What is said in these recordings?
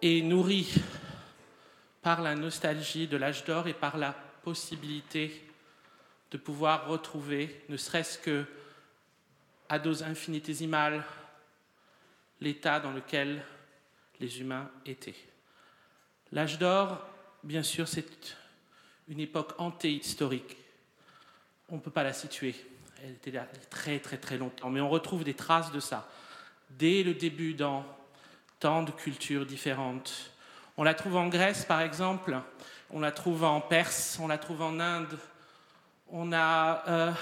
et nourri par la nostalgie de l'âge d'or et par la possibilité de pouvoir retrouver, ne serait-ce que à dose infinitésimale, l'état dans lequel les humains étaient. L'âge d'or, bien sûr, c'est une époque antéhistorique. On ne peut pas la situer. Elle était là très très très longtemps. Mais on retrouve des traces de ça dès le début dans tant de cultures différentes. On la trouve en Grèce, par exemple. On la trouve en Perse. On la trouve en Inde. On a euh,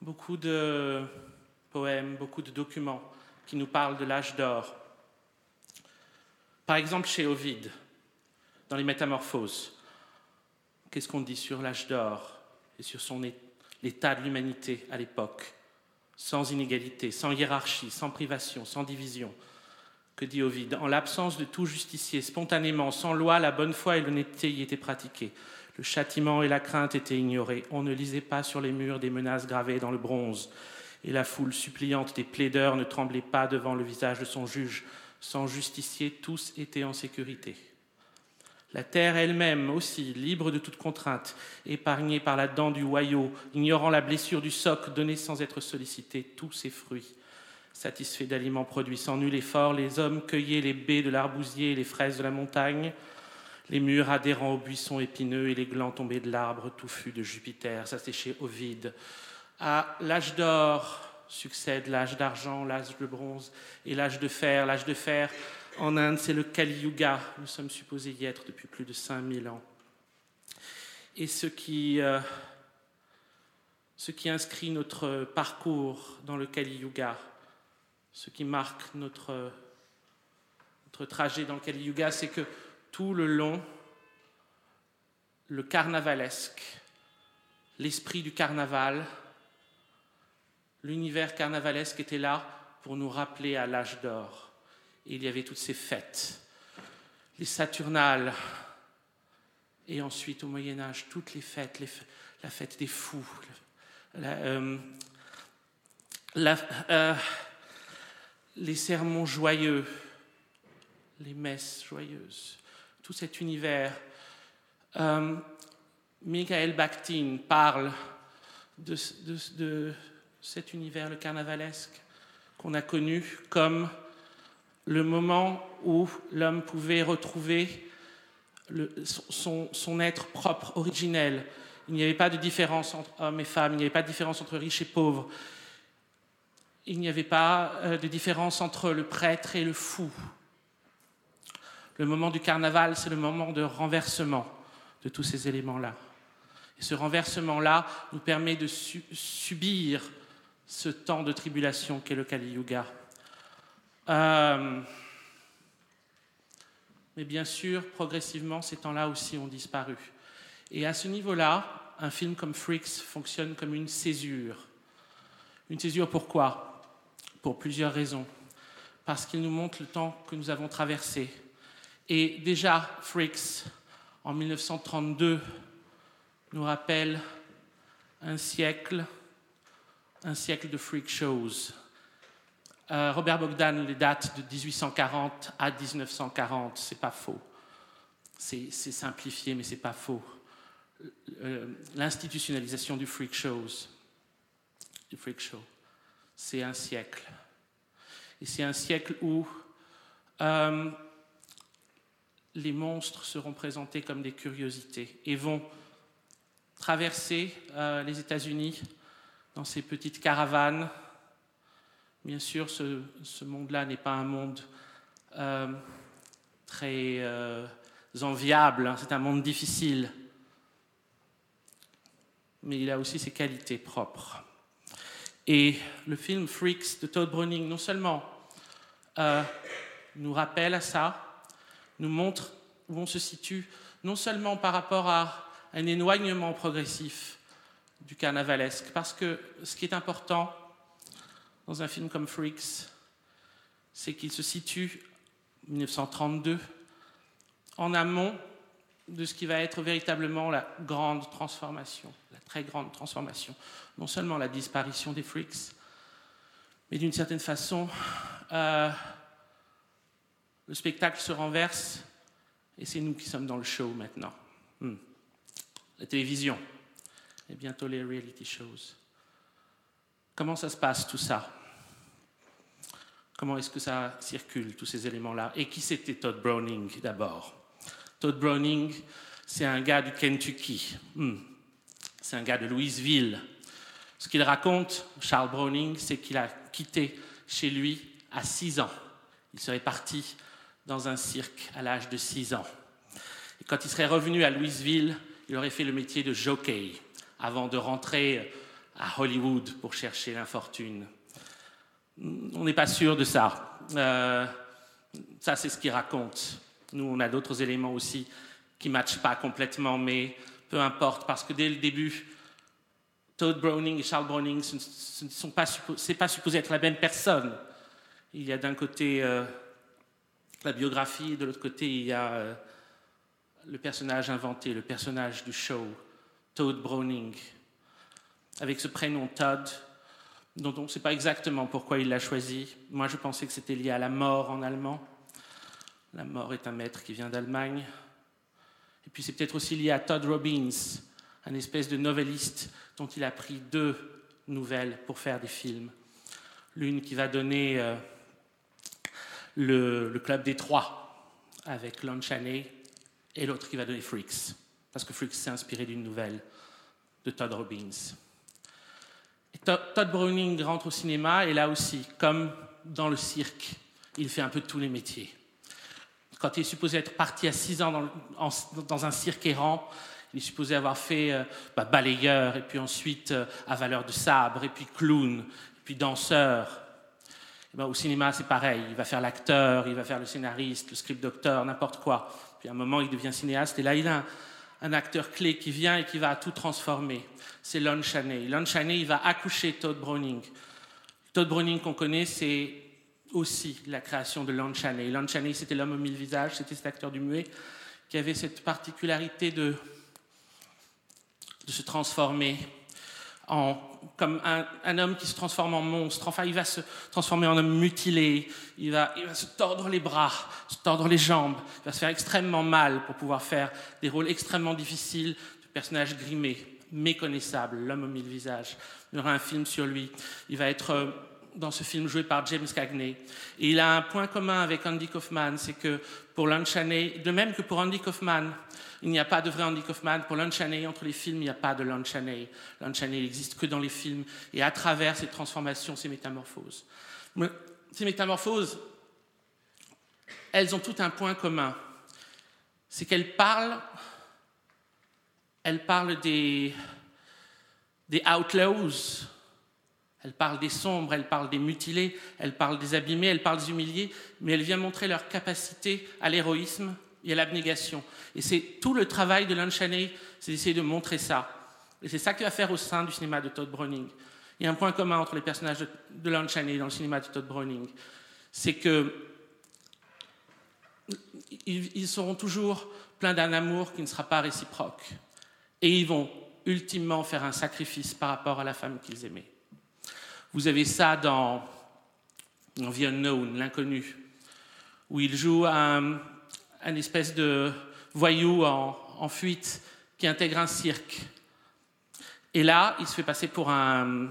beaucoup de poèmes, beaucoup de documents qui nous parlent de l'âge d'or. Par exemple, chez Ovide, dans les Métamorphoses, qu'est-ce qu'on dit sur l'âge d'or et sur l'état de l'humanité à l'époque, sans inégalité, sans hiérarchie, sans privation, sans division Que dit Ovide En l'absence de tout justicier, spontanément, sans loi, la bonne foi et l'honnêteté y étaient pratiquées. Le châtiment et la crainte étaient ignorés. On ne lisait pas sur les murs des menaces gravées dans le bronze. Et la foule suppliante des plaideurs ne tremblait pas devant le visage de son juge. Sans justicier, tous étaient en sécurité. La terre elle-même aussi, libre de toute contrainte, épargnée par la dent du hoyau, ignorant la blessure du soc, donnée sans être sollicité tous ses fruits. Satisfaits d'aliments produits sans nul effort, les hommes cueillaient les baies de l'arbousier les fraises de la montagne, les murs adhérents aux buissons épineux et les glands tombés de l'arbre touffu de Jupiter, ça c'est Ovide. À l'âge d'or, succède l'âge d'argent, l'âge de bronze et l'âge de fer. L'âge de fer en Inde, c'est le Kali Yuga. Nous sommes supposés y être depuis plus de 5000 ans. Et ce qui, euh, ce qui inscrit notre parcours dans le Kali Yuga, ce qui marque notre, notre trajet dans le Kali Yuga, c'est que tout le long, le carnavalesque, l'esprit du carnaval, l'univers carnavalesque était là pour nous rappeler à l'âge d'or. il y avait toutes ces fêtes, les Saturnales, et ensuite au Moyen Âge, toutes les fêtes, la fête des fous, euh, euh, les sermons joyeux, les messes joyeuses, tout cet univers. Euh, Michael Bakhtin parle de, de cet univers, le carnavalesque, qu'on a connu comme le moment où l'homme pouvait retrouver son, être propre, originel. Il n'y avait pas de différence entre hommes et femmes, il n'y avait pas de différence entre riches et pauvres. Il n'y avait pas euh, de différence entre le prêtre et le fou. Le moment du carnaval, c'est le moment de renversement de tous ces éléments-là. Et ce renversement-là nous permet de subir ce temps de tribulation qu'est le Kali Yuga. Euh, mais bien sûr, progressivement, ces temps-là aussi ont disparu. Et à ce niveau-là, un film comme Freaks fonctionne comme une césure. Une césure pourquoi? Pour plusieurs raisons. Parce qu'il nous montre le temps que nous avons traversé. Et déjà, Freaks, en 1932, nous rappelle un siècle un siècle de freak shows. Euh, Robert Bogdan les dates de 1840 à 1940, c'est pas faux. C'est simplifié, mais c'est pas faux. Euh, l'institutionnalisation du freak shows, du freak show, c'est un siècle. Et c'est un siècle où euh, les monstres seront présentés comme des curiosités et vont traverser les États-Unis dans ces petites caravanes. Bien sûr, ce, monde-là n'est pas un monde euh, très euh, enviable, hein. c'est un monde difficile, mais il a aussi ses qualités propres. Et le film Freaks de Todd Browning, non seulement euh, nous rappelle à ça, nous montre où on se situe, non seulement par rapport à un éloignement progressif du carnavalesque. Parce que ce qui est important dans un film comme Freaks, c'est qu'il se situe, 1932, en amont de ce qui va être véritablement la grande transformation, la très grande transformation. Non seulement la disparition des Freaks, Mais d'une certaine façon, euh, le spectacle se renverse et c'est nous qui sommes dans le show maintenant. Hmm. La télévision et bientôt les reality shows. Comment ça se passe tout ça? Comment est-ce que ça circule, tous ces éléments-là? Et qui c'était Todd Browning d'abord? Todd Browning, c'est un gars du Kentucky. Hmm. C'est un gars de Louisville. Ce qu'il raconte, Charles Browning, c'est qu'il a quitté chez lui à 6 ans. Il serait parti dans un cirque à l'âge de 6 ans. Quand il serait revenu à Louisville, il aurait fait le métier de jockey avant de rentrer à Hollywood pour chercher l'infortune. On n'est pas sûr de ça. Euh, ça, c'est ce qu'il raconte. Nous, on a d'autres éléments aussi qui ne matchent pas complètement, mais peu importe, parce que dès le début, Todd Browning et Charles Browning, ce ne sont pas, pas supposé être la même personne. Il y a d'un côté euh, la biographie, de l'autre côté, il y a euh, le personnage inventé, le personnage du show, Todd Browning. Avec ce prénom Todd, dont on ne sait pas exactement pourquoi il l'a choisi. Moi, je pensais que c'était lié à la mort en allemand. La mort est un maître qui vient d'Allemagne. Et puis c'est peut-être aussi lié à Todd Robbins, un espèce de novelliste dont il a pris deux nouvelles pour faire des films. L'une qui va donner euh, le, Club des Trois avec Lon Chaney et l'autre qui va donner Freaks, parce que Freaks s'est inspiré d'une nouvelle de Todd Robbins. Todd Browning rentre au cinéma et là aussi, comme dans le cirque, il fait un peu tous les métiers. Quand il est supposé être parti à 6 ans dans, un cirque errant, il est supposé avoir fait euh, bah, balayeur, et puis ensuite euh, avaleur de sabre, et puis clown, et puis danseur. Ben, au cinéma, c'est pareil. Il va faire l'acteur, il va faire le scénariste, le script docteur, n'importe quoi. Puis à un moment, il devient cinéaste, et là, il a un, un acteur clé qui vient et qui va tout transformer. C'est Lon Chaney. Lon Chaney, il va accoucher Todd Browning. Todd Browning qu'on connaît, c'est aussi la création de Lon Chaney. Lon Chaney, c'était l'homme aux mille visages, c'était cet acteur du muet qui avait cette particularité de, se transformer en, comme un, homme qui se transforme en monstre. Enfin, il va se transformer en homme mutilé, il va, il va se tordre les bras, se tordre les jambes, il va se faire extrêmement mal pour pouvoir faire des rôles extrêmement difficiles de personnages grimés, méconnaissables, l'homme aux mille visages. Il y aura un film sur lui. Il va être euh, dans ce film joué par James Cagney. Et il a un point commun avec Andy Kaufman, c'est que pour Lon Chaney, de même que pour Andy Kaufman, il n'y a pas de vrai Andy Kaufman. Pour Lon Chaney, entre les films, il n'y a pas de. Lon Chaney n'existe que dans les films et à travers ces transformations, ces métamorphoses. ces métamorphoses, elles ont tout un point commun. C'est qu'elles parlent, elles parlent des outlaws, elles parlent des sombres, elles parlent des mutilés, elles parlent des abîmés, elles parlent des humiliés, mais elles viennent montrer leur capacité à l'héroïsme et à l'abnégation. Et c'est tout le travail de Lon Chaney, c'est d'essayer de montrer ça. Et c'est ça qu'il va faire au sein du cinéma de Todd Browning. Il y a un point commun entre les personnages de, de Lon dans le cinéma de Todd Browning, c'est que ils, seront toujours pleins d'un amour qui ne sera pas réciproque. Et ils vont ultimement faire un sacrifice par rapport à la femme qu'ils aimaient. Vous avez ça dans, The Unknown, l'inconnu, où il joue un, espèce de voyou en, fuite qui intègre un cirque. Et là, il se fait passer pour un,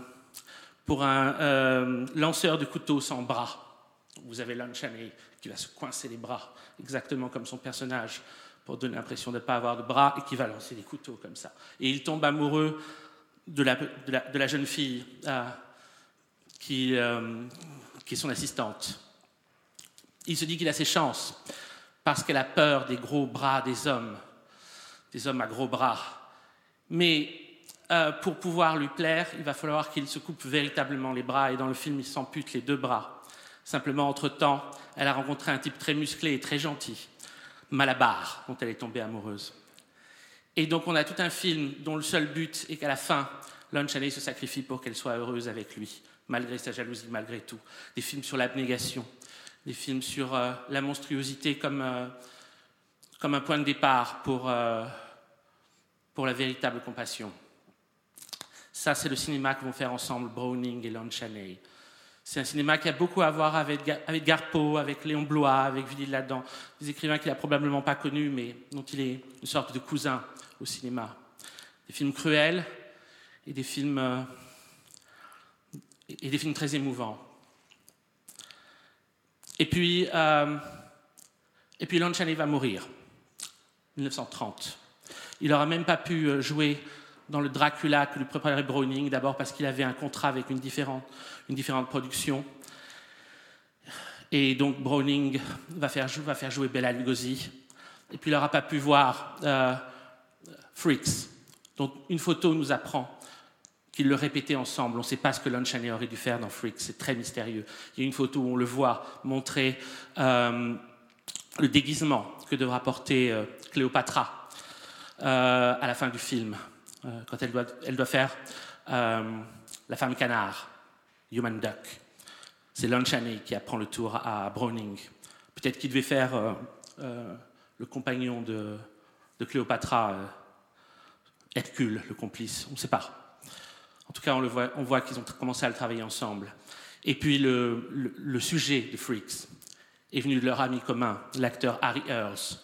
euh, lanceur de couteaux sans bras. Vous avez Lon Chaney qui va se coincer les bras, exactement comme son personnage, pour donner l'impression de ne pas avoir de bras, et qui va lancer des couteaux comme ça. Et il tombe amoureux de la, de la, jeune fille euh, qui, euh, est son assistante. Il se dit qu'il a ses chances parce qu'elle a peur des gros bras des hommes, des hommes à gros bras. Mais euh, pour pouvoir lui plaire, il va falloir qu'il se coupe véritablement les bras, et dans le film, il s'ampute les deux bras. Simplement, entre-temps, elle a rencontré un type très musclé et très gentil, Malabar, dont elle est tombée amoureuse. Et donc, on a tout un film dont le seul but est qu'à la fin, Lon Chaney se sacrifie pour qu'elle soit heureuse avec lui, malgré sa jalousie, malgré tout. Des films sur l'abnégation, des films sur euh, la monstruosité comme, euh, comme un point de départ pour, euh, pour la véritable compassion. Ça, c'est le cinéma que vont faire ensemble Browning et Lon Chaney. C'est un cinéma qui a beaucoup à voir avec, avec Garpo, avec Léon Blois, avec Villy Ladan, des écrivains qu'il n'a probablement pas connus, mais dont il est une sorte de cousin au cinéma. Des films cruels et des films, et des films très émouvants. Et puis, euh, et puis Lon Chaney va mourir, 1930. Il n'aura même pas pu euh, jouer dans le Dracula que lui préparait Browning, d'abord parce qu'il avait un contrat avec une différente, une différente production. Et donc Browning va faire, jouer Bella Lugosi. Et puis il n'aura pas pu voir euh, Freaks, dont une photo nous apprend qu'ils le répétaient ensemble. On ne sait pas ce que Lon Chaney aurait dû faire dans Freaks, c'est très mystérieux. Il y a une photo où on le voit montrer euh, le déguisement que devra porter euh, Cléopatra euh, à la fin du film. Euh, quand elle doit, faire la femme canard, Human Duck. C'est Lon Chaney qui apprend le tour à Browning. Peut-être qu'il devait faire le compagnon de, de Cléopatra, Hercule, le complice, on ne sait pas. En tout cas, on, voit, qu'ils ont commencé à le travailler ensemble. Et puis le, sujet de Freaks est venu de leur ami commun, l'acteur Harry Earls,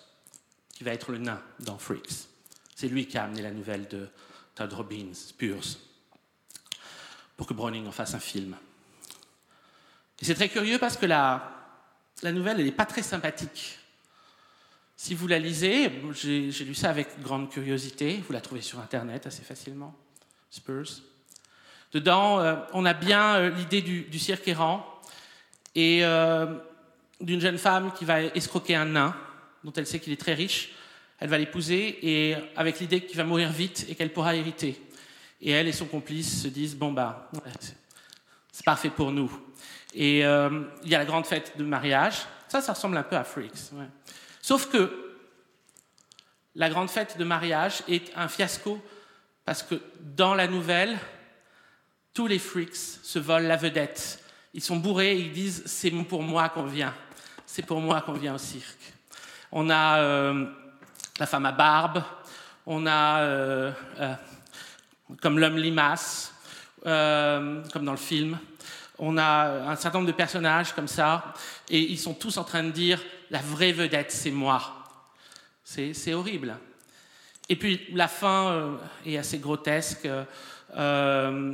qui va être le nain dans Freaks. C'est lui qui a amené la nouvelle de Todd Robbins, Spears, pour que Browning en fasse un film. Et c'est très curieux parce que la, la nouvelle, elle n'est pas très sympathique. Si vous la lisez, j'ai lu ça avec grande curiosité, vous la trouvez sur Internet assez facilement, Spurs. Dedans, euh, on a bien euh, l'idée du, cirque errant et euh, d'une jeune femme qui va escroquer un nain, dont elle sait qu'il est très riche, elle va l'épouser et avec l'idée qu'il va mourir vite et qu'elle pourra hériter. Et elle et son complice se disent bon bah c'est parfait pour nous. Et il y a la grande fête de mariage. Ça, ça ressemble un peu à Freaks. Sauf que la grande fête de mariage est un fiasco parce que dans la nouvelle, tous les freaks se volent la vedette. Ils sont bourrés et ils disent c'est pour moi qu'on vient. C'est pour moi qu'on vient au cirque. On a euh, la femme à barbe, on a euh, euh, comme l'homme limace, euh, comme dans le film. On a un certain nombre de personnages comme ça, et ils sont tous en train de dire la vraie vedette, c'est moi. C'est horrible. Et puis la fin euh, est assez grotesque. Euh,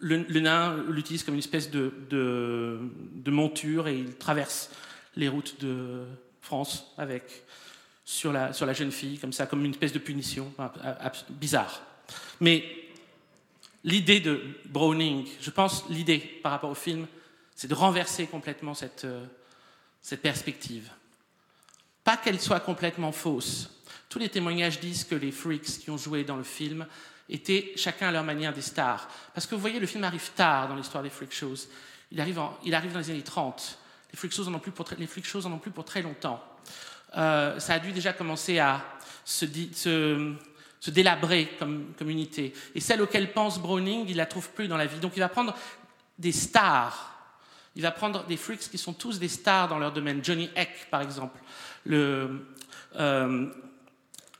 le, nain l'utilise comme une espèce de, de, de, monture et il traverse les routes de France avec sur la, sur la jeune fille, comme ça, comme une espèce de punition, bizarre. Mais l'idée de Browning, je pense, l'idée par rapport au film, c'est de renverser complètement cette, euh, cette perspective. Pas qu'elle soit complètement fausse. Tous les témoignages disent que les freaks qui ont joué dans le film étaient chacun à leur manière des stars. Parce que vous voyez, le film arrive tard dans l'histoire des freak shows. Il arrive, en, il arrive dans les années 30. Les freak shows en ont plus pour, très longtemps euh, ça a dû déjà commencer à se, délabrer comme communauté. Et celle auquel pense Browning, il la trouve plus dans la vie. Donc il va prendre des stars. Il va prendre des freaks qui sont tous des stars dans leur domaine. Johnny Eck, par exemple, le euh,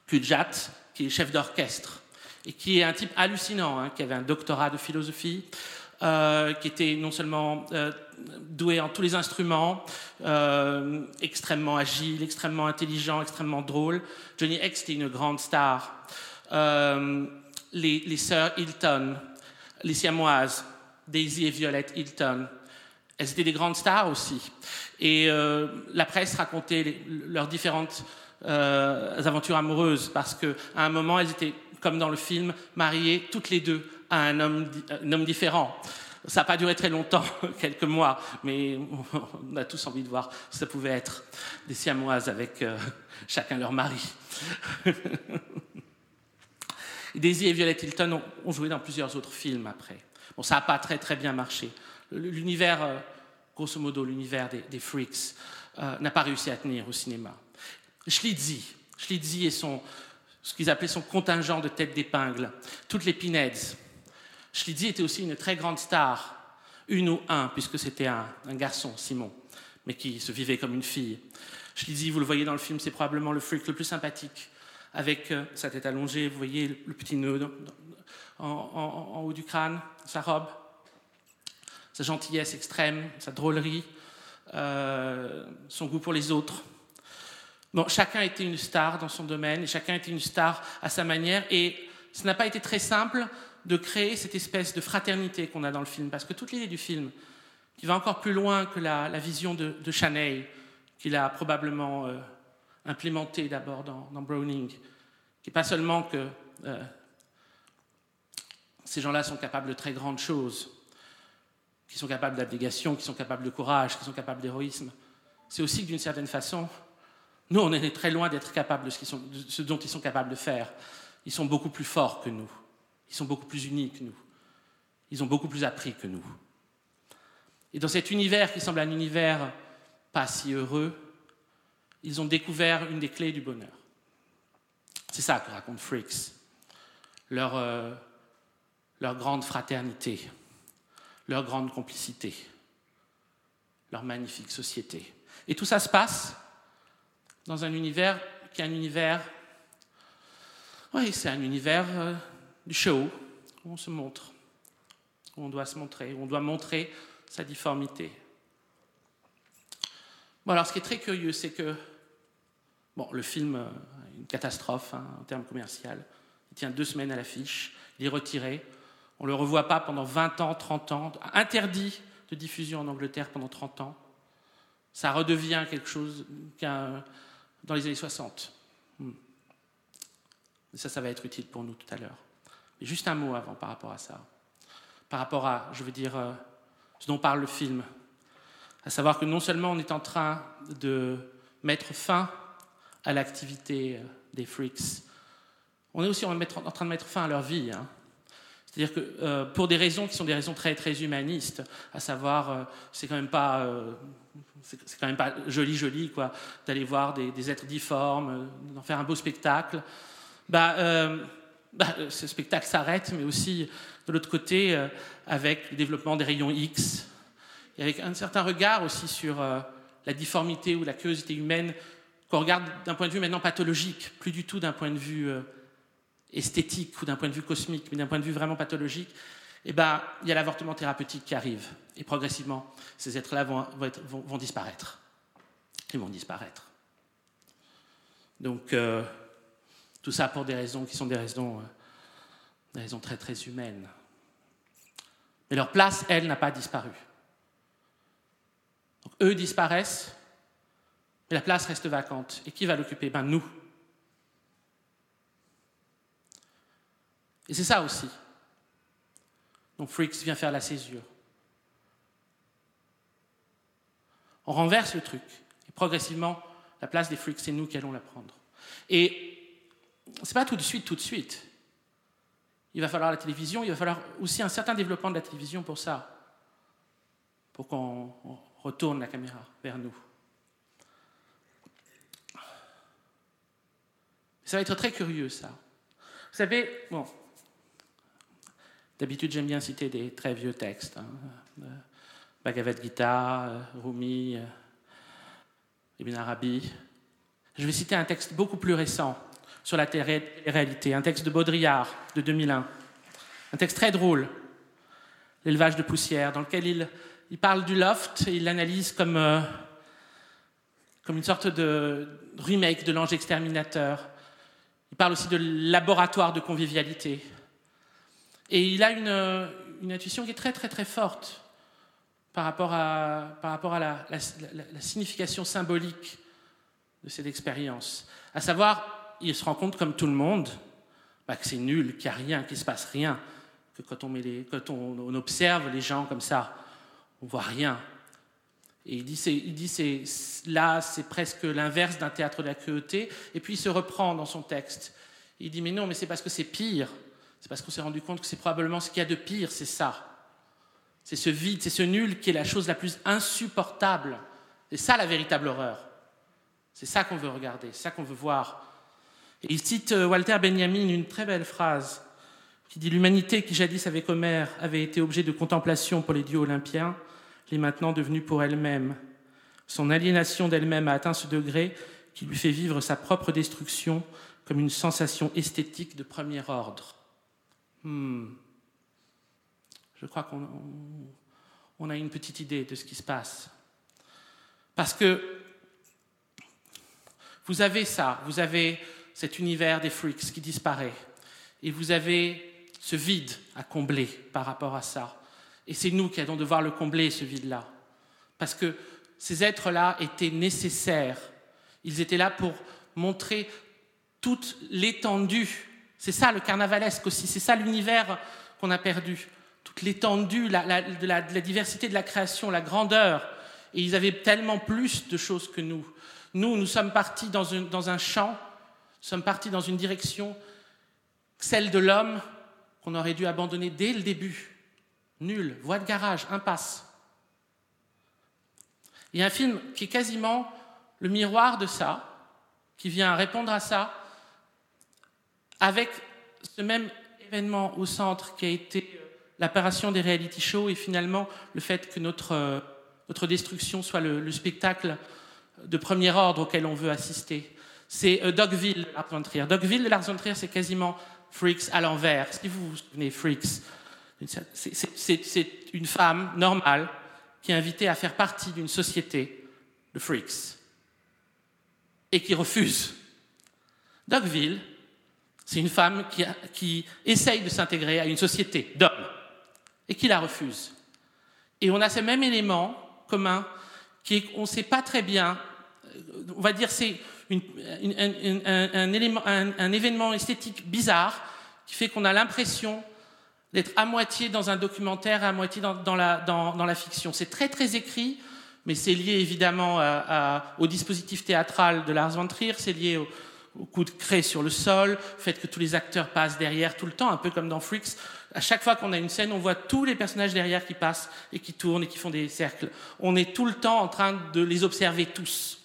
qui est chef d'orchestre et qui est un type hallucinant, hein, qui avait un doctorat de philosophie, euh, qui était non seulement euh, doué en tous les instruments, euh, extrêmement agile, extrêmement intelligent, extrêmement drôle. Johnny X était une grande star. Euh, les, les sœurs Hilton, les siamoises, Daisy et Violette Hilton, elles étaient des grandes stars aussi. Et euh, la presse racontait leurs différentes aventures amoureuses parce qu'à un moment, elles étaient, comme dans le film, mariées toutes les deux à un homme, un homme différent. Ça n'a pas duré très longtemps, quelques mois, mais on a tous envie de voir si ça pouvait être des siamoises avec euh, chacun leur mari. Daisy et Violet Hilton ont, joué dans plusieurs autres films après. Bon, ça n'a pas très très bien marché. L'univers, euh, grosso modo, l'univers des, freaks euh, n'a pas réussi à tenir au cinéma. Schlitzie, Schlitzie et son, ce qu'ils appelaient son contingent de tête d'épingle, toutes les pinheads, Schlitzie était aussi une très grande star, une ou un, puisque c'était un, garçon, Simon, mais qui se vivait comme une fille. Schlitzie, vous le voyez dans le film, c'est probablement le freak le plus sympathique, avec euh, sa tête allongée, vous voyez le, petit nœud en, haut du crâne, sa robe. sa gentillesse extrême, sa drôlerie, euh, son goût pour les autres. Bon, chacun était une star dans son domaine et chacun était une star à sa manière. Et ce n'a pas été très simple de créer cette espèce de fraternité qu'on a dans le film, parce que toute l'idée du film, qui va encore plus loin que la, vision de, Chanel, qu'il a probablement euh, implémenté d'abord dans, Browning, qui n'est pas seulement que euh, ces gens-là sont capables de très grandes choses, qui sont capables d'abnégation, qui sont capables de courage, qui sont capables d'héroïsme. C'est aussi que d'une certaine façon, nous, on est très loin d'être capables de ce, dont ils sont capables de faire. Ils sont beaucoup plus forts que nous. Ils sont beaucoup plus unis que nous. Ils ont beaucoup plus appris que nous. Et dans cet univers qui semble un univers pas si heureux, ils ont découvert une des clés du bonheur. C'est ça que raconte Freaks. Euh, leur grande fraternité, leur grande complicité, leur magnifique société. Et tout ça se passe dans un univers qui est un univers, oui, c'est un univers euh, du show, où on se montre, où on doit se montrer, où on doit montrer sa difformité. Bon, alors ce qui est très curieux, c'est que, bon, le film euh, une catastrophe hein, en termes commerciaux. Il tient deux semaines à l'affiche, il est retiré. On ne le revoit pas pendant 20 ans, 30 ans, interdit de diffusion en Angleterre pendant 30 ans. Ça redevient quelque chose qu'un dans les années 60. Hmm. ça, ça va être utile pour nous tout à l'heure. Mais juste un mot avant par rapport à ça. Par rapport à, je veux dire, euh, ce dont parle le film. À savoir que non seulement on est en train de mettre fin à l'activité euh, des freaks, on est aussi en, train de mettre fin à leur vie. Hein. C'est-à-dire que euh, pour des raisons qui sont des raisons très, très humanistes, à savoir, c'est quand même pas c'est quand même pas joli, joli, quoi, d'aller voir des, êtres difformes, euh, d'en faire un beau spectacle. Bah, euh, bah, ce spectacle s'arrête, mais aussi de l'autre côté, euh, avec le développement des rayons X, et avec un certain regard aussi sur la difformité ou la curiosité humaine, qu'on regarde d'un point de vue maintenant pathologique, plus du tout d'un point de vue esthétique ou d'un point de vue cosmique, mais d'un point de vue vraiment pathologique, et ben, il y a l'avortement thérapeutique qui arrive. Et progressivement, ces êtres-là vont, vont, disparaître. Ils vont disparaître. Donc, euh, tout ça pour des raisons qui sont des raisons, euh, des raisons très très humaines. Mais leur place, elle, n'a pas disparu. Donc, eux disparaissent, mais la place reste vacante. Et qui va l'occuper? Ben nous. Et c'est ça aussi. Donc Freaks vient faire la césure. On renverse le truc. Et progressivement, la place des freaks, c'est nous qui allons la prendre. Et c'est pas tout de suite, tout de suite. Il va falloir la télévision, il va falloir aussi un certain développement de la télévision pour ça, pour qu'on retourne la caméra vers nous. Ça va être très curieux, ça. Vous savez, bon, d'habitude j'aime bien citer des très vieux textes. Hein, Bhagavad Gita, euh, Rumi, euh, Ibn Arabi. Je vais citer un texte beaucoup plus récent sur la réalité, un texte de Baudrillard de 2001, un texte très drôle, L'élevage de poussière, dans lequel il, parle du loft et il l'analyse comme, euh, comme une sorte de remake de l'ange exterminateur. Il parle aussi de laboratoire de convivialité. Et il a une, intuition qui est très très très forte par rapport à, la, signification symbolique de cette expérience. À savoir, il se rend compte, comme tout le monde, bah, que c'est nul, qu'il n'y a rien, qu'il ne se passe rien, que quand, on, observe les gens comme ça, on voit rien. Et il dit, là, c'est presque l'inverse d'un théâtre de la cruauté. Et puis il se reprend dans son texte. Il dit, mais non, mais c'est parce que c'est pire. C'est parce qu'on s'est rendu compte que c'est probablement ce qu'il y a de pire, c'est ça. C'est ce vide, c'est ce nul qui est la chose la plus insupportable. C'est ça la véritable horreur. C'est ça qu'on veut regarder, c'est ça qu'on veut voir. Et il cite euh, Walter Benjamin une très belle phrase qui dit L'humanité qui jadis avec Homère avait été objet de contemplation pour les dieux olympiens, l'est maintenant devenue pour elle-même. Son aliénation d'elle-même a atteint ce degré qui lui fait vivre sa propre destruction comme une sensation esthétique de premier ordre. Hmm je crois qu'on on a une petite idée de ce qui se passe. Parce que vous avez ça, vous avez cet univers des freaks qui disparaît, et vous avez ce vide à combler par rapport à ça. Et c'est nous qui allons devoir le combler, ce vide-là. Parce que ces êtres-là étaient nécessaires. Ils étaient là pour montrer toute l'étendue. C'est ça le carnavalesque aussi, c'est ça l'univers qu'on a perdu. Toute l'étendue de, la, diversité de la création, la grandeur. Et ils avaient tellement plus de choses que nous. Nous, nous sommes partis dans, dans un champ, nous sommes partis dans une direction, celle de l'homme, qu'on aurait dû abandonner dès le début. Nul, voie de garage, impasse. Il y a un film qui est quasiment le miroir de ça, qui vient répondre à ça, avec ce même événement au centre qui a été euh, l'apparition des reality shows et finalement le fait que notre, euh, notre destruction soit le, spectacle de premier ordre auquel on veut assister. C'est euh, Dogville de Lars von Trier. Dogville de Lars von Trier, c'est quasiment Freaks à l'envers. Si vous vous souvenez, Freaks, c'est une femme normale qui est invitée à faire partie d'une société de freaks et qui refuse. Dogville, c'est une femme qui, qui essaye de s'intégrer à une société d'hommes et qui la refuse. Et on a ce même élément commun qui est qu'on ne sait pas très bien, on va dire c'est un, un, événement esthétique bizarre qui fait qu'on a l'impression d'être à moitié dans un documentaire, à moitié dans, la, dans, la, fiction. C'est très très écrit, mais c'est lié évidemment au dispositif théâtral de Lars von Trier, c'est lié au, coup de craie sur le sol, au fait que tous les acteurs passent derrière tout le temps, un peu comme dans Freaks. À chaque fois qu'on a une scène, on voit tous les personnages derrière qui passent et qui tournent et qui font des cercles. On est tout le temps en train de les observer tous.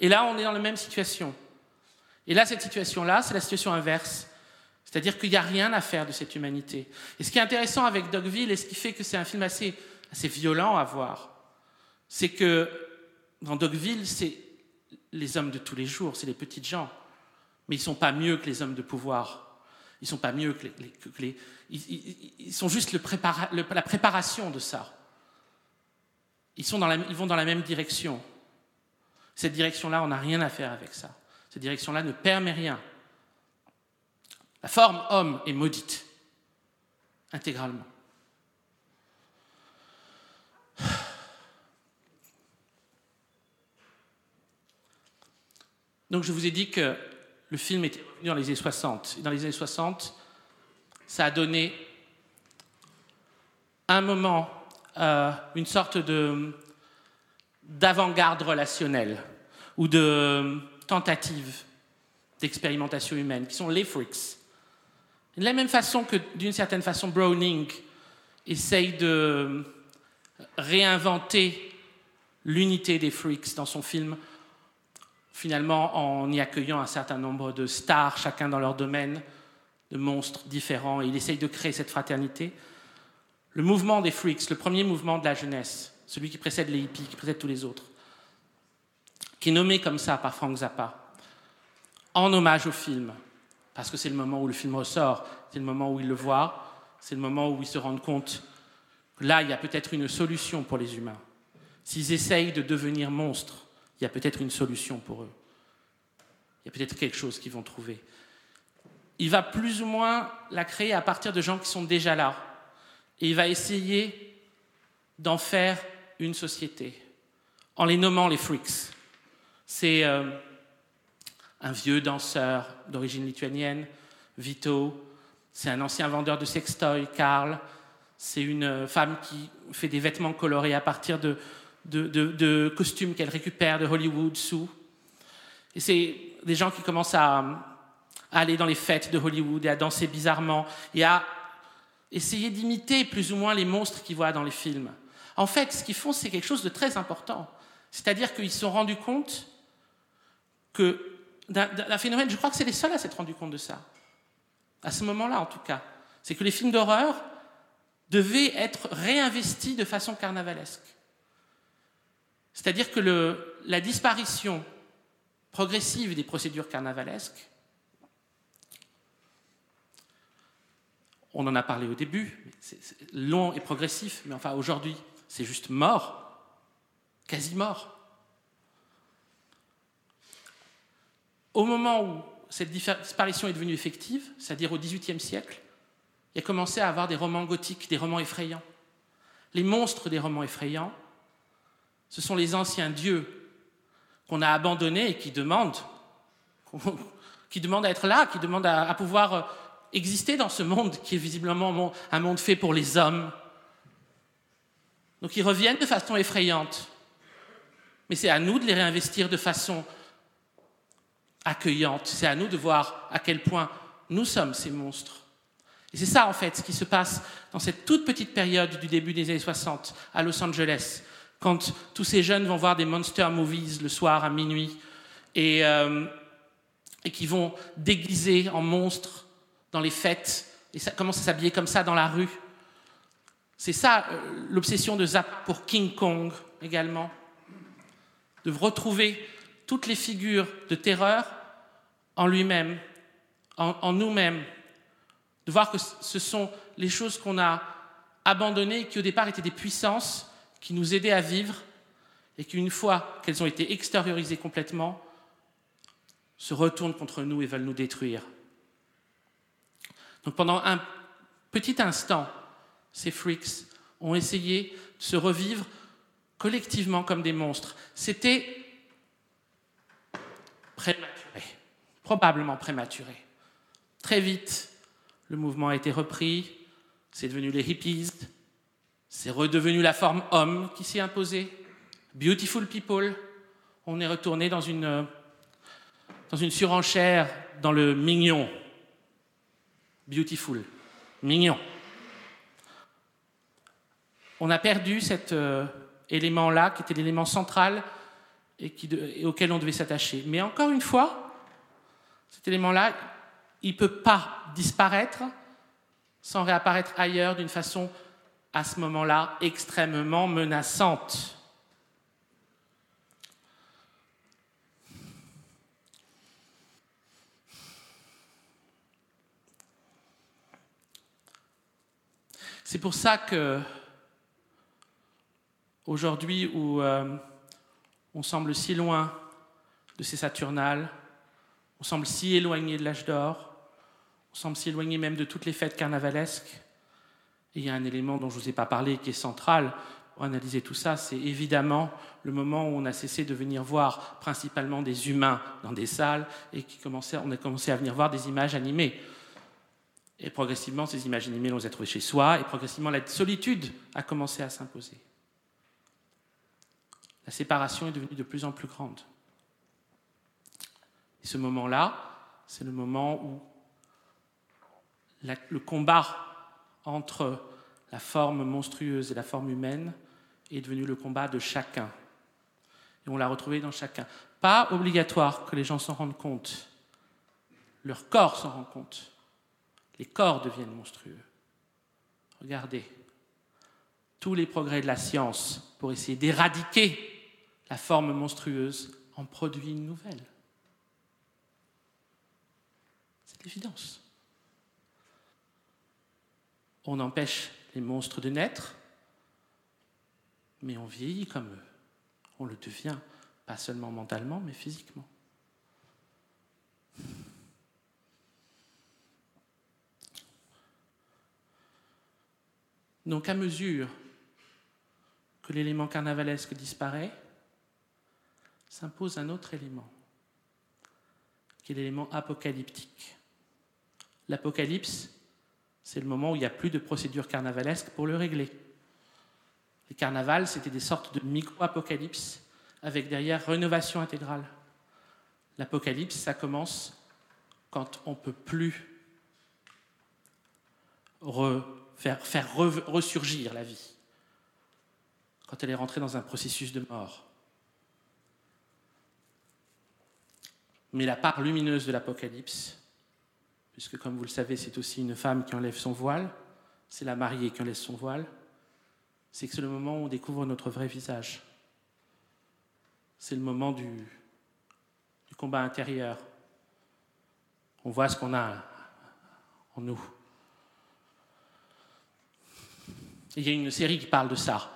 Et là, on est dans la même situation. Et là, cette situation-là, c'est la situation inverse. C'est-à-dire qu'il n'y a rien à faire de cette humanité. Et ce qui est intéressant avec Dogville, et ce qui fait que c'est un film assez, assez violent à voir, c'est que dans Dogville, c'est les hommes de tous les jours, c'est les petites gens. Mais ils ne sont pas mieux que les hommes de pouvoir. Ils sont pas mieux que les. ils, sont juste la préparation de ça. Ils vont dans la même direction. Cette direction-là, on n'a rien à faire avec ça. Cette direction-là ne permet rien. La forme homme est maudite, intégralement. Donc je vous ai dit que le film était revenu dans les années 60. Et dans les années 60, ça a donné un moment, euh, une sorte de, d'avant-garde relationnelle ou de tentative d'expérimentation humaine, qui sont les freaks. De la même façon que, d'une certaine façon, Browning essaye de réinventer l'unité des freaks dans son film, finalement en y accueillant un certain nombre de stars, chacun dans leur domaine, de monstres différents, et il essaye de créer cette fraternité. Le mouvement des freaks, le premier mouvement de la jeunesse, celui qui précède les hippies, qui précède tous les autres, qui est nommé comme ça par Frank Zappa, en hommage au film, parce que c'est le moment où le film ressort, c'est le moment où ils le voient, c'est le moment où ils se rendent compte que là, il y a peut-être une solution pour les humains. S'ils essayent de devenir monstres, il y a peut-être une solution pour eux. Il y a peut-être quelque chose qu'ils vont trouver. Il va plus ou moins la créer à partir de gens qui sont déjà là. Et il va essayer d'en faire une société, en les nommant les freaks. C'est euh, un vieux danseur d'origine lituanienne, Vito. C'est un ancien vendeur de sextoy, Karl. C'est une femme qui fait des vêtements colorés à partir de, de, costumes qu'elle récupère de Hollywood, sous. Et c'est des gens qui commencent à, à, aller dans les fêtes de Hollywood et à danser bizarrement et à essayer d'imiter plus ou moins les monstres qu'ils voient dans les films. En fait, ce qu'ils font, c'est quelque chose de très important. C'est-à-dire qu'ils se sont rendus compte que d'un phénomène, je crois que c'est les seuls à s'être rendus compte de ça, à ce moment-là en tout cas. C'est que les films d'horreur devaient être réinvestis de façon carnavalesque. C'est-à-dire que la disparition progressive des procédures carnavalesques, on en a parlé au début, c'est long et progressif, mais enfin aujourd'hui, c'est juste mort, quasi mort. Au moment où cette disparition est devenue effective, c'est-à-dire au XVIIIe siècle, il a commencé à avoir des romans gothiques, des romans effrayants. Les monstres des romans effrayants, ce sont les anciens dieux qu'on a abandonnés et qui demandent, qui demandent à être là, qui demandent à, à pouvoir exister dans ce monde qui est visiblement un monde fait pour les hommes. Donc ils reviennent de façon effrayante. Mais c'est à nous de les réinvestir de façon accueillante. C'est à nous de voir à quel point nous sommes ces monstres. Et c'est ça, en fait, ce qui se passe dans cette toute petite période du début des années 60 à Los Angeles, quand tous ces jeunes vont voir des monster movies le soir à minuit et, euh, et qui vont déguiser en monstres dans les fêtes et ça, commencent à s'habiller comme ça dans la rue. C'est ça euh, l'obsession de Zap pour King Kong également, de retrouver toutes les figures de terreur en lui-même, en, nous-mêmes, de voir que ce sont les choses qu'on a abandonnées qui au départ étaient des puissances qui nous aidaient à vivre et qui une fois qu'elles ont été extériorisées complètement, se retournent contre nous et veulent nous détruire. Donc pendant un petit instant, ces freaks ont essayé de se revivre collectivement comme des monstres. C'était prématuré, probablement prématuré. Très vite, le mouvement a été repris, c'est devenu les hippies, c'est redevenu la forme homme qui s'est imposée. Beautiful people, on est retourné dans une, une surenchère dans le mignon. Beautiful, mignon. On a perdu cet euh, élément-là, qui était l'élément central et, auquel on devait s'attacher. Mais encore une fois, cet élément-là, il ne peut pas disparaître sans réapparaître ailleurs d'une façon, à ce moment-là, extrêmement menaçante. C'est pour ça que aujourd'hui où euh, on semble si loin de ces Saturnales, on semble si éloigné de l'âge d'or, on semble si éloigné même de toutes les fêtes carnavalesques. Et il y a un élément dont je ne vous ai pas parlé qui est central pour analyser tout ça, c'est évidemment le moment où on a cessé de venir voir principalement des humains dans des salles et qui on a commencé à venir voir des images animées. Et progressivement, ces images animées, on les a trouvées chez soi, et progressivement, la solitude a commencé à s'imposer la séparation est devenue de plus en plus grande. Et ce moment-là, c'est le moment où le combat entre la forme monstrueuse et la forme humaine est devenu le combat de chacun. Et on l'a retrouvé dans chacun. Pas obligatoire que les gens s'en rendent compte. Leur corps s'en rend compte. Les corps deviennent monstrueux. Regardez, tous les progrès de la science pour essayer d'éradiquer la forme monstrueuse en produit une nouvelle. C'est l'évidence. On empêche les monstres de naître, mais on vieillit comme eux. On le devient, pas seulement mentalement, mais physiquement. Donc à mesure que l'élément carnavalesque disparaît, s'impose un autre élément, qui est l'élément apocalyptique. L'apocalypse, c'est le moment où il n'y a plus de procédure carnavalesque pour le régler. Les carnavals, c'était des sortes de micro-apocalypses avec derrière rénovation intégrale. L'apocalypse, ça commence quand on ne peut plus faire, faire ressurgir la vie, quand elle est rentrée dans un processus de mort. mais la part lumineuse de l'Apocalypse, puisque comme vous le savez, c'est aussi une femme qui enlève son voile, c'est la mariée qui enlève son voile, c'est que c'est le moment où on découvre notre vrai visage. C'est le moment du, combat intérieur. On voit ce qu'on a en nous. Il y a une série qui parle de ça.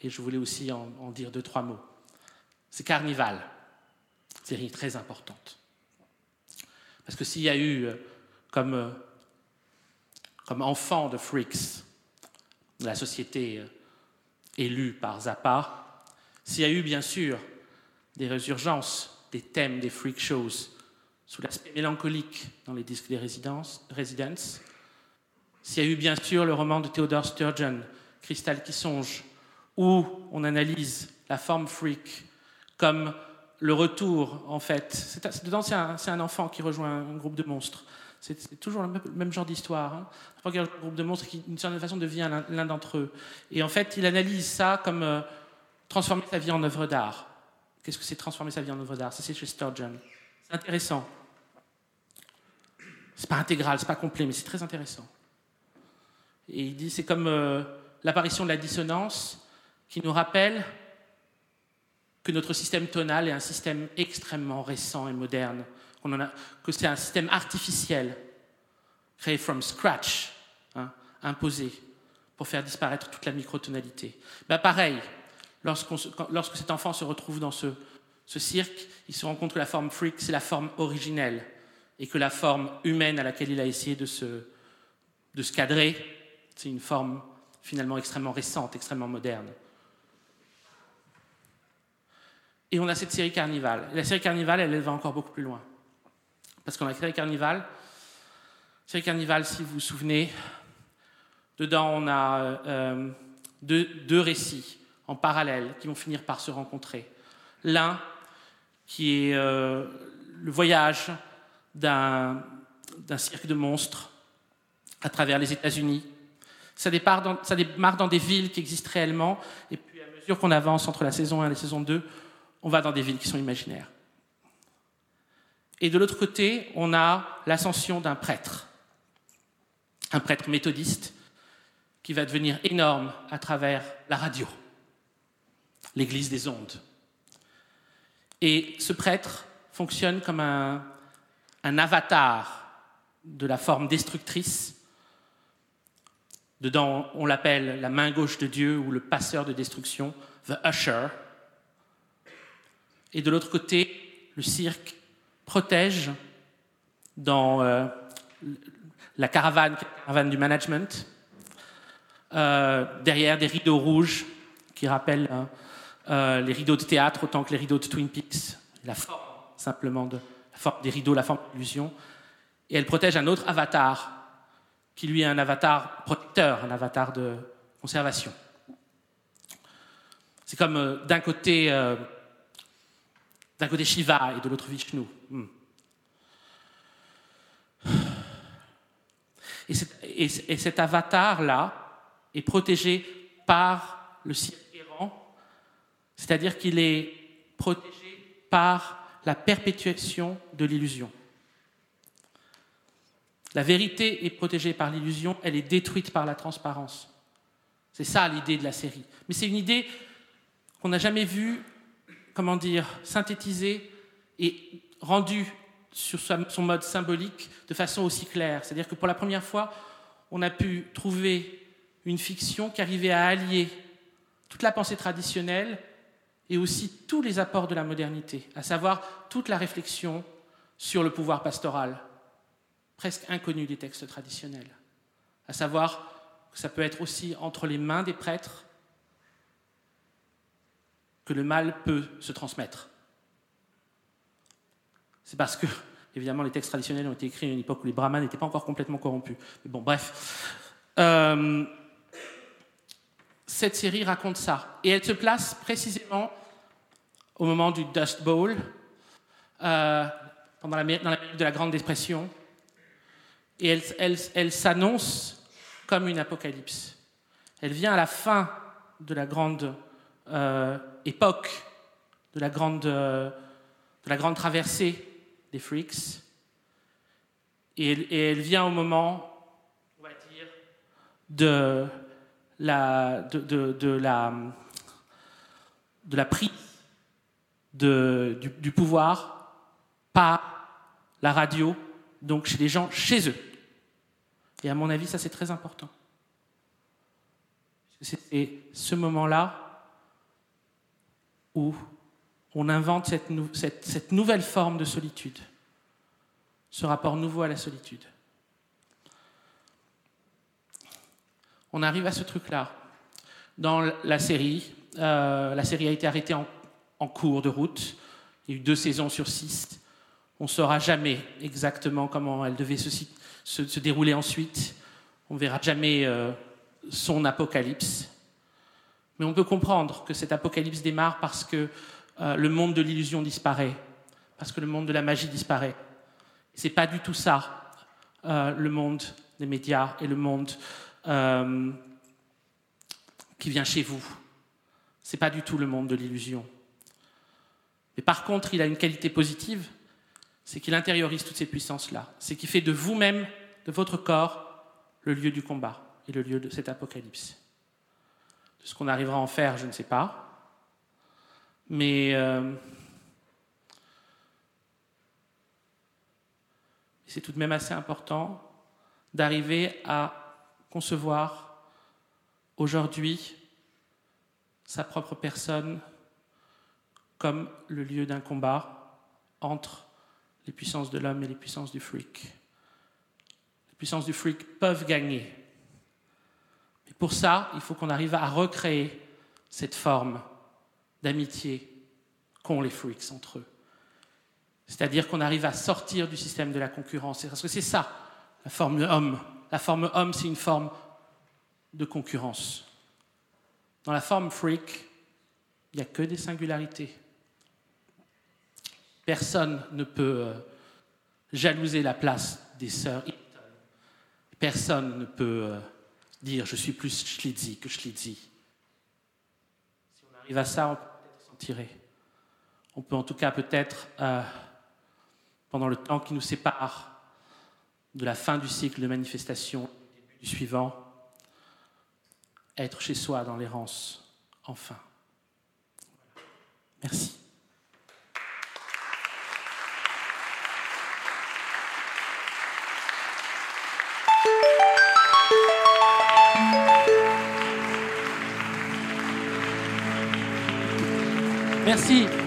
Et je voulais aussi en, en dire deux, trois mots. C'est Carnival, série très importante. Parce que s'il y a eu, euh, comme, euh, comme enfant de Freaks, la société euh, élue par Zappa, s'il y a eu bien sûr des résurgences des thèmes des freak shows sous l'aspect mélancolique dans les disques des Residents, s'il y a eu bien sûr le roman de Theodore Sturgeon, Cristal qui songe, où on analyse la forme freak comme le retour, en fait. C'est, dedans, c'est un, enfant qui rejoint un groupe de monstres. C'est, toujours le même, genre d'histoire. Hein. Un groupe de monstres qui, d'une certaine façon, devient l'un, d'entre eux. Et en fait, il analyse ça comme euh, transformer sa vie en œuvre d'art. Qu'est-ce que c'est transformer sa vie en œuvre d'art? Ça, c'est chez Sturgeon. C'est intéressant. C'est pas intégral, c'est pas complet, mais c'est très intéressant. Et il dit c'est comme euh, l'apparition de la dissonance qui nous rappelle que notre système tonal est un système extrêmement récent et moderne, que c'est un système artificiel, créé from scratch, hein, imposé, pour faire disparaître toute la microtonalité. Ben pareil, lorsque cet enfant se retrouve dans ce, cirque, il se rend compte que la forme freak, c'est la forme originelle, et que la forme humaine à laquelle il a essayé de se cadrer, c'est une forme finalement extrêmement récente, extrêmement moderne. Et on a cette série Carnival. la série Carnival, elle, va encore beaucoup plus loin. Parce qu'on a créé Carnival. Série Carnival, si vous vous souvenez, dedans on a euh, deux, récits en parallèle qui vont finir par se rencontrer. L'un qui est euh, le voyage d'un cirque de monstres à travers les États-Unis. Ça, ça démarre dans des villes qui existent réellement, et puis à mesure qu'on avance entre la saison 1 et la saison 2, on va dans des villes qui sont imaginaires. Et de l'autre côté, on a l'ascension d'un prêtre, un prêtre méthodiste qui va devenir énorme à travers la radio, l'église des ondes. Et ce prêtre fonctionne comme un, avatar de la forme destructrice. Dedans, on l'appelle la main gauche de Dieu ou le passeur de destruction, the usher. Et de l'autre côté, le cirque protège dans euh, la caravane, caravane du management, euh, derrière des rideaux rouges qui rappellent euh, les rideaux de théâtre autant que les rideaux de Twin Peaks, la forme simplement de, des rideaux, la forme d'illusion. Et elle protège un autre avatar qui lui est un avatar protecteur, un avatar de conservation. C'est comme d'un côté d'un côté Shiva et de l'autre Vishnu. Hmm. Et, cet avatar-là est protégé par le cirque errant, c'est-à-dire qu'il est protégé par la perpétuation de l'illusion. La vérité est protégée par l'illusion, elle est détruite par la transparence. C'est ça l'idée de la série. Mais c'est une idée qu'on n'a jamais vue comment dire, synthétisé et rendu sur son mode symbolique de façon aussi claire. C'est-à-dire que pour la première fois, on a pu trouver une fiction qui arrivait à allier toute la pensée traditionnelle et aussi tous les apports de la modernité, à savoir toute la réflexion sur le pouvoir pastoral, presque inconnu des textes traditionnels, à savoir que ça peut être aussi entre les mains des prêtres que le mal peut se transmettre. C'est parce que, évidemment, les textes traditionnels ont été écrits à une époque où les brahmanes n'étaient pas encore complètement corrompus. Mais bon, bref. Euh, cette série raconte ça. Et elle se place précisément au moment du Dust Bowl, euh, pendant la, dans la de la Grande Dépression. Et elle, elle, elle s'annonce comme une apocalypse. Elle vient à la fin de la Grande euh, époque de la, grande, de la grande traversée des freaks. Et, elle vient au moment, on va dire, de la, de, de, la, de la prise de, du, du, pouvoir par la radio, donc chez les gens, chez eux. Et à mon avis, ça c'est très important. C'est ce moment-là où on invente cette, nouvelle forme de solitude, ce rapport nouveau à la solitude. On arrive à ce truc-là. Dans la série, euh, la série a été arrêtée en, cours de route. Il y a eu deux saisons sur six. On ne saura jamais exactement comment elle devait se, dérouler ensuite. On ne verra jamais euh, son apocalypse. Mais on peut comprendre que cet apocalypse démarre parce que euh, le monde de l'illusion disparaît, parce que le monde de la magie disparaît. C'est pas du tout ça, le monde des médias et le monde qui vient chez vous. Ce n'est pas du tout le monde de l'illusion. Mais par contre, il a une qualité positive, c'est qu'il intériorise toutes ces puissances-là. C'est qu'il fait de vous-même, de votre corps, le lieu du combat et le lieu de cet apocalypse. Ce qu'on arrivera à en faire, je ne sais pas. Mais euh, c'est tout de même assez important d'arriver à concevoir aujourd'hui sa propre personne comme le lieu d'un combat entre les puissances de l'homme et les puissances du freak. Les puissances du freak peuvent gagner. Pour ça, il faut qu'on arrive à recréer cette forme d'amitié qu'ont les freaks entre eux. C'est-à-dire qu'on arrive à sortir du système de la concurrence. Parce que c'est ça, la forme homme. La forme homme, c'est une forme de concurrence. Dans la forme freak, il n'y a que des singularités. Personne ne peut euh, jalouser la place des sœurs. Personne ne peut euh, dire je suis plus Schlitzi que Schlitzi. Si on arrive à ça, on peut peut-être s'en tirer. On peut en tout cas peut-être, euh, pendant le temps qui nous sépare de la fin du cycle de manifestation du suivant, être chez soi dans l'errance, enfin. Merci. Merci.